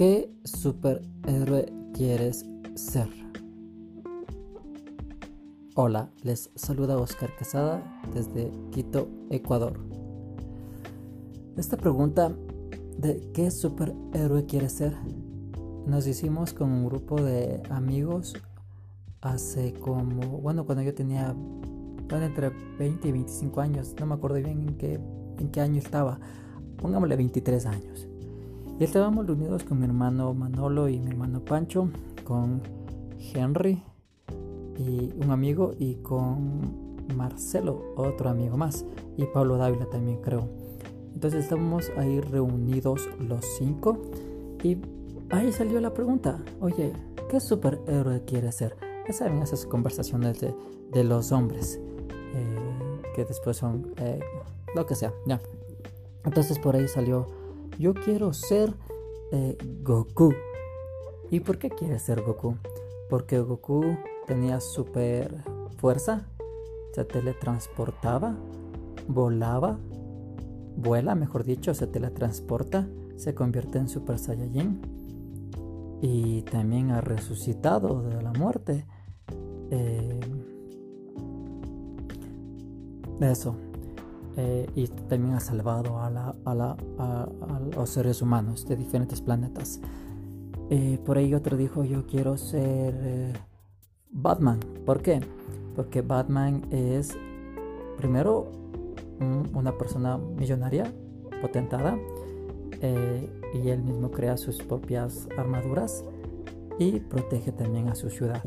¿Qué superhéroe quieres ser? Hola, les saluda Oscar Quesada desde Quito, Ecuador. Esta pregunta de qué superhéroe quieres ser nos hicimos con un grupo de amigos hace como, bueno, cuando yo tenía bueno, entre 20 y 25 años, no me acuerdo bien en qué, en qué año estaba, pongámosle 23 años. Y estábamos reunidos con mi hermano Manolo y mi hermano Pancho, con Henry y un amigo y con Marcelo, otro amigo más, y Pablo Dávila también creo. Entonces estábamos ahí reunidos los cinco y ahí salió la pregunta, oye, ¿qué superhéroe quieres ser? Ya saben esas conversaciones de, de los hombres, eh, que después son eh, lo que sea, ya. Entonces por ahí salió yo quiero ser eh, Goku. ¿Y por qué quieres ser Goku? Porque Goku tenía super fuerza, se teletransportaba, volaba, vuela, mejor dicho, se teletransporta, se convierte en Super Saiyajin y también ha resucitado de la muerte. Eh, eso. Eh, y también ha salvado a, los seres humanos de diferentes planetas. Eh, por ahí otro dijo, yo quiero ser eh, Batman. ¿Por qué? Porque Batman es, primero, una persona millonaria, potentada, y él mismo crea sus propias armaduras y protege también a su ciudad.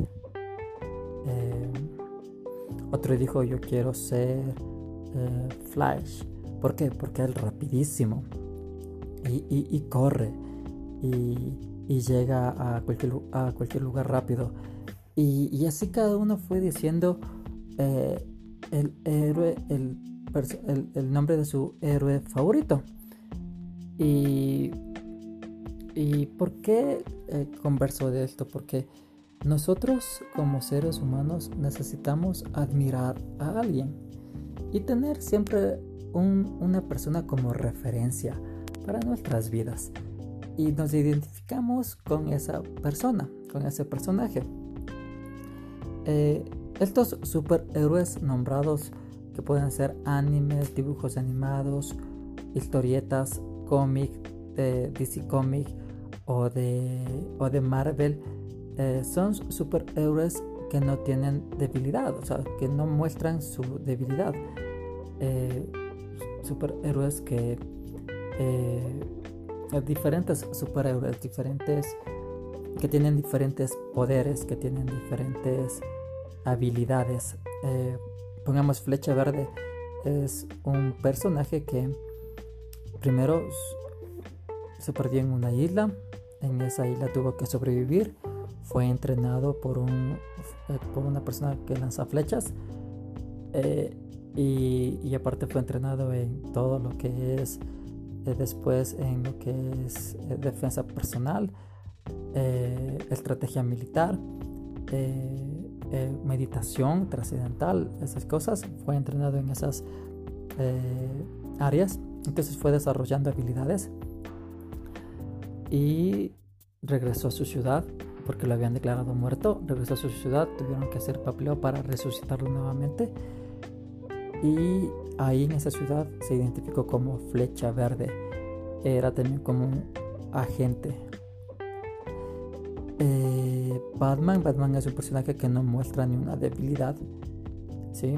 otro dijo, yo quiero ser eh, Flash. ¿Por qué? Porque es rapidísimo y, corre y, llega a cualquier, lugar rápido. Y, así cada uno fue diciendo eh, el héroe, el, nombre de su héroe favorito. Y, y ¿por qué eh, converso de esto? Porque nosotros como seres humanos necesitamos admirar a alguien y tener siempre una persona como referencia para nuestras vidas. Y nos identificamos con esa persona, con ese personaje. Eh, estos superhéroes nombrados que pueden ser animes, dibujos animados, historietas, cómic de DC Comic o de, o de Marvel, eh, son superhéroes que no tienen debilidad, o sea, que no muestran su debilidad. Eh, superhéroes que eh, diferentes superhéroes diferentes que tienen diferentes poderes que tienen diferentes habilidades eh, pongamos flecha verde es un personaje que primero se perdió en una isla en esa isla tuvo que sobrevivir fue entrenado por un por una persona que lanza flechas y, aparte fue entrenado en todo lo que es eh, después en lo que es eh, defensa personal, eh, estrategia militar, meditación trascendental, esas cosas. Fue entrenado en esas áreas. Entonces fue desarrollando habilidades y regresó a su ciudad porque lo habían declarado muerto. Regresó a su ciudad, tuvieron que hacer papeleo para resucitarlo nuevamente y ahí en esa ciudad se identificó como Flecha Verde. Era también como un agente. Eh, Batman, Batman es un personaje que no muestra ni una debilidad. ¿Sí?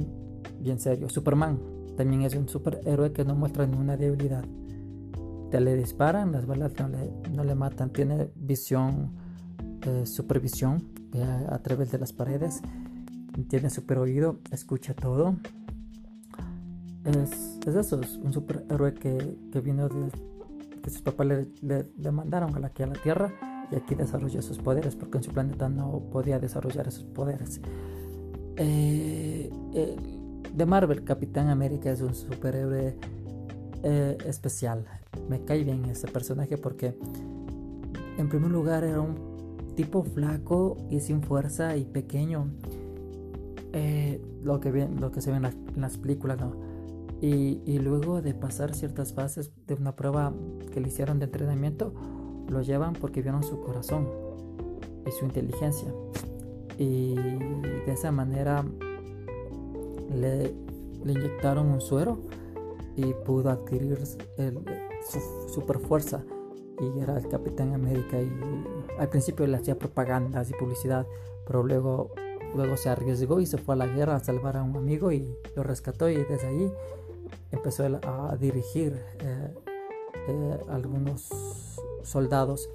Bien serio. Superman también es un superhéroe que no muestra ninguna debilidad. Te le disparan, las balas no le, matan. Tiene visión, eh, supervisión a través de las paredes. Tiene super oído, escucha todo es, es eso, es un superhéroe que, que vino de que sus papás le, le, mandaron a la, aquí a la Tierra y aquí desarrolló sus poderes porque en su planeta no podía desarrollar esos poderes. Eh, de Marvel, Capitán América es un superhéroe eh, especial. Me cae bien ese personaje porque en primer lugar era un tipo flaco y sin fuerza y pequeño. Eh, lo, que se ve en, las películas. Y, luego de pasar ciertas fases de una prueba que le hicieron de entrenamiento, lo llevan porque vieron su corazón y su inteligencia. Y de esa manera le, inyectaron un suero y pudo adquirir su super fuerza y era el Capitán América y al principio le hacía propagandas y publicidad pero luego luego se arriesgó y se fue a la guerra a salvar a un amigo y lo rescató y desde ahí empezó a dirigir eh, eh, algunos soldados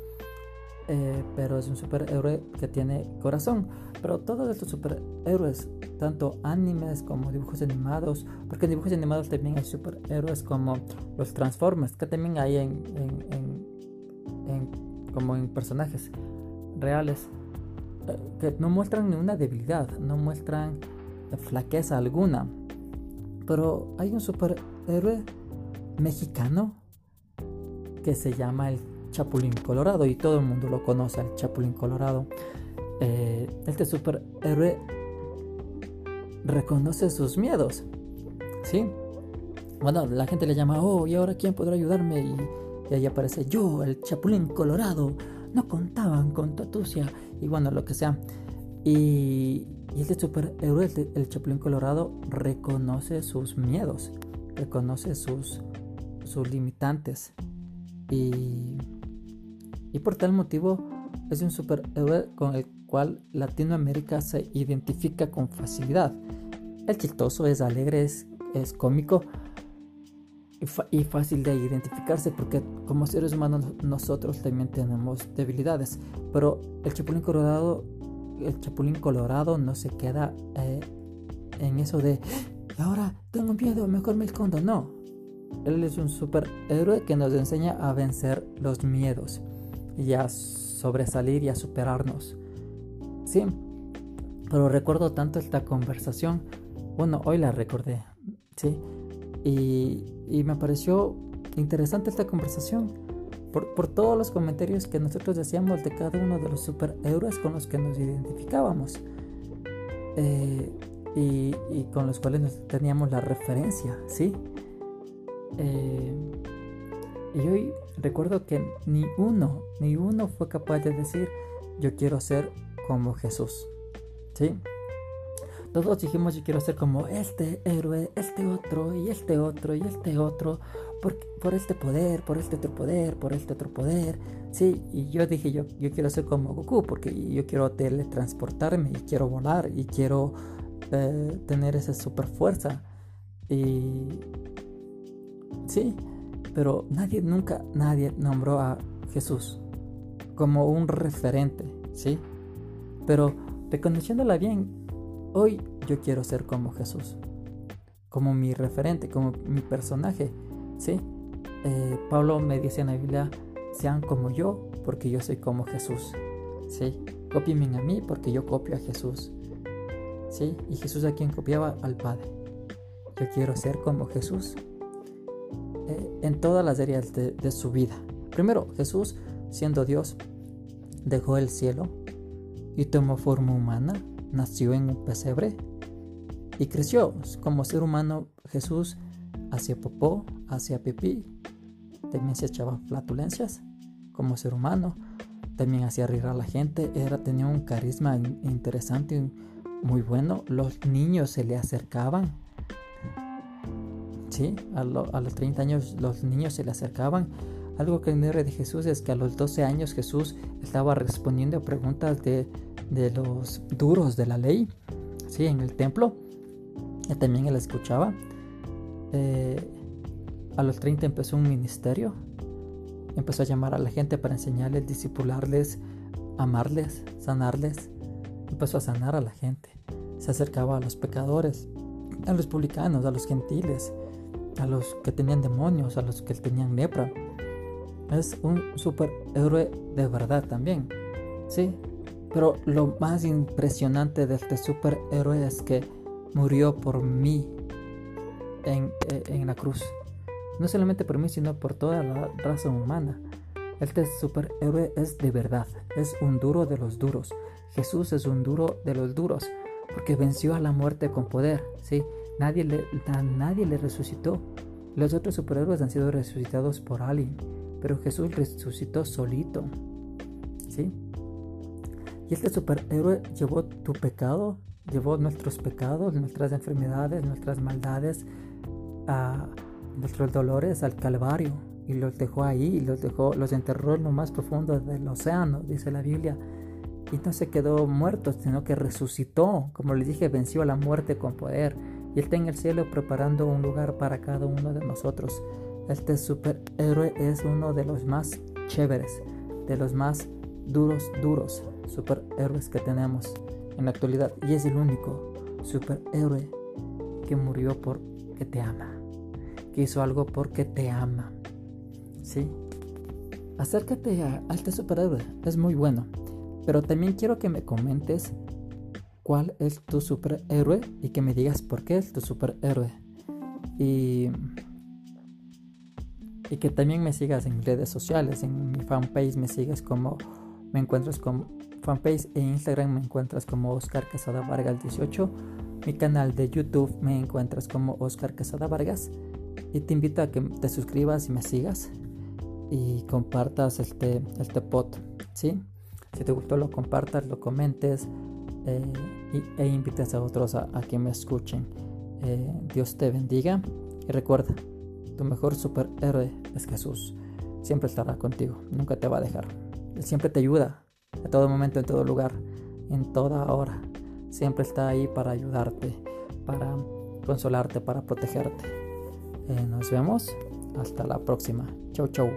eh, pero es un superhéroe que tiene corazón. Pero todos estos superhéroes, tanto animes como dibujos animados, porque en dibujos animados también hay superhéroes como los Transformers, que también hay en, como en personajes reales, eh, que no muestran ninguna debilidad, no muestran flaqueza alguna. Pero hay un superhéroe mexicano que se llama el Chapulín Colorado y todo el mundo lo conoce, el Chapulín Colorado. Eh, este superhéroe reconoce sus miedos, ¿sí? Bueno, la gente le llama, oh, ¿y ahora quién podrá ayudarme? Y, ahí aparece yo, el Chapulín Colorado. No contaban con tu y bueno, lo que sea. Y, y este superhéroe, el Chapulín Colorado, reconoce sus miedos, reconoce sus, sus limitantes. Y y por tal motivo es un superhéroe con el cual Latinoamérica se identifica con facilidad. El chistoso es alegre, es, cómico y, fácil de identificarse porque como seres humanos nosotros también tenemos debilidades. Pero el Chapulín Colorado, el Chapulín Colorado no se queda eh, en eso de ahora tengo miedo, mejor me escondo. No, él es un superhéroe que nos enseña a vencer los miedos y a sobresalir y a superarnos. Sí, pero recuerdo tanto esta conversación. Bueno, hoy la recordé, sí. Y, y me pareció interesante esta conversación por, por, todos los comentarios que nosotros decíamos de cada uno de los superhéroes con los que nos identificábamos. Eh, y, con los cuales teníamos la referencia, ¿sí? Eh, y hoy recuerdo que ni uno, ni uno fue capaz de decir, yo quiero ser como Jesús. ¿Sí? Todos dijimos, yo quiero ser como este héroe, este otro, y este otro, y este otro, por, por este poder, por este otro poder, por este otro poder. Sí, y yo dije, yo, yo quiero ser como Goku, porque yo quiero teletransportarme, y quiero volar, y quiero eh, tener esa super fuerza. Y sí, pero nadie, nunca nadie nombró a Jesús como un referente, ¿sí? Pero reconociéndola bien, hoy yo quiero ser como Jesús, como mi referente, como mi personaje, ¿sí? Eh, Pablo me dice en la Biblia, sean como yo, porque yo soy como Jesús, ¿sí? Copien a mí porque yo copio a Jesús, ¿sí? Y Jesús a quien copiaba al Padre. Yo quiero ser como Jesús, eh, en todas las áreas de, su vida. Primero, Jesús, siendo Dios, dejó el cielo y tomó forma humana, nació en un pesebre y creció. Como ser humano, Jesús hacía popó, hacía pipí, también se echaba flatulencias como ser humano, también hacía reír a la gente, era, tenía un carisma interesante, muy bueno, los niños se le acercaban Sí, a, los 30 años los niños se le acercaban. Algo que me de Jesús es que a los 12 años Jesús estaba respondiendo a preguntas de, los duros de la ley, sí, en el templo. Y también él escuchaba. Eh, a los 30 empezó un ministerio. Empezó a llamar a la gente para enseñarles, disipularles, amarles, sanarles. Empezó a sanar a la gente. Se acercaba a los pecadores, a los publicanos, a los gentiles a los que tenían demonios, a los que tenían lepra. Es un superhéroe de verdad también. Sí, pero lo más impresionante de este superhéroe es que murió por mí en, eh, en, la cruz. No solamente por mí, sino por toda la raza humana. Este superhéroe es de verdad, es un duro de los duros. Jesús es un duro de los duros, porque venció a la muerte con poder, ¿sí? Nadie le, nadie le resucitó. Los otros superhéroes han sido resucitados por alguien, pero Jesús resucitó solito. ¿Sí? Y este superhéroe llevó tu pecado, llevó nuestros pecados, nuestras enfermedades, nuestras maldades, nuestros dolores al Calvario y los dejó ahí, los dejó, los enterró en lo más profundo del océano, dice la Biblia. Y no se quedó muerto, sino que resucitó. Como les dije, venció a la muerte con poder. Y está en el cielo preparando un lugar para cada uno de nosotros. Este superhéroe es uno de los más chéveres, de los más duros, duros superhéroes que tenemos en la actualidad. Y es el único superhéroe que murió porque te ama. Que hizo algo porque te ama. ¿Sí? Acércate a, a este superhéroe. Es muy bueno. Pero también quiero que me comentes cuál es tu superhéroe y que me digas por qué es tu superhéroe. Y y que también me sigas en redes sociales, en mi fanpage me sigas como, me encuentras como fanpage e Instagram me encuentras como Oscar Casada Vargas 18, mi canal de YouTube me encuentras como Oscar Casada Vargas y te invito a que te suscribas y me sigas y compartas este, este pod, ¿sí? Si te gustó lo compartas, lo comentes eh, y, e invites a otros a, que me escuchen. Eh, Dios te bendiga y recuerda, tu mejor superhéroe es Jesús. Siempre estará contigo, nunca te va a dejar. Siempre te ayuda, a todo momento, en todo lugar, en toda hora. Siempre está ahí para ayudarte, para consolarte, para protegerte. Eh, nos vemos. Hasta la próxima. Chau, chau.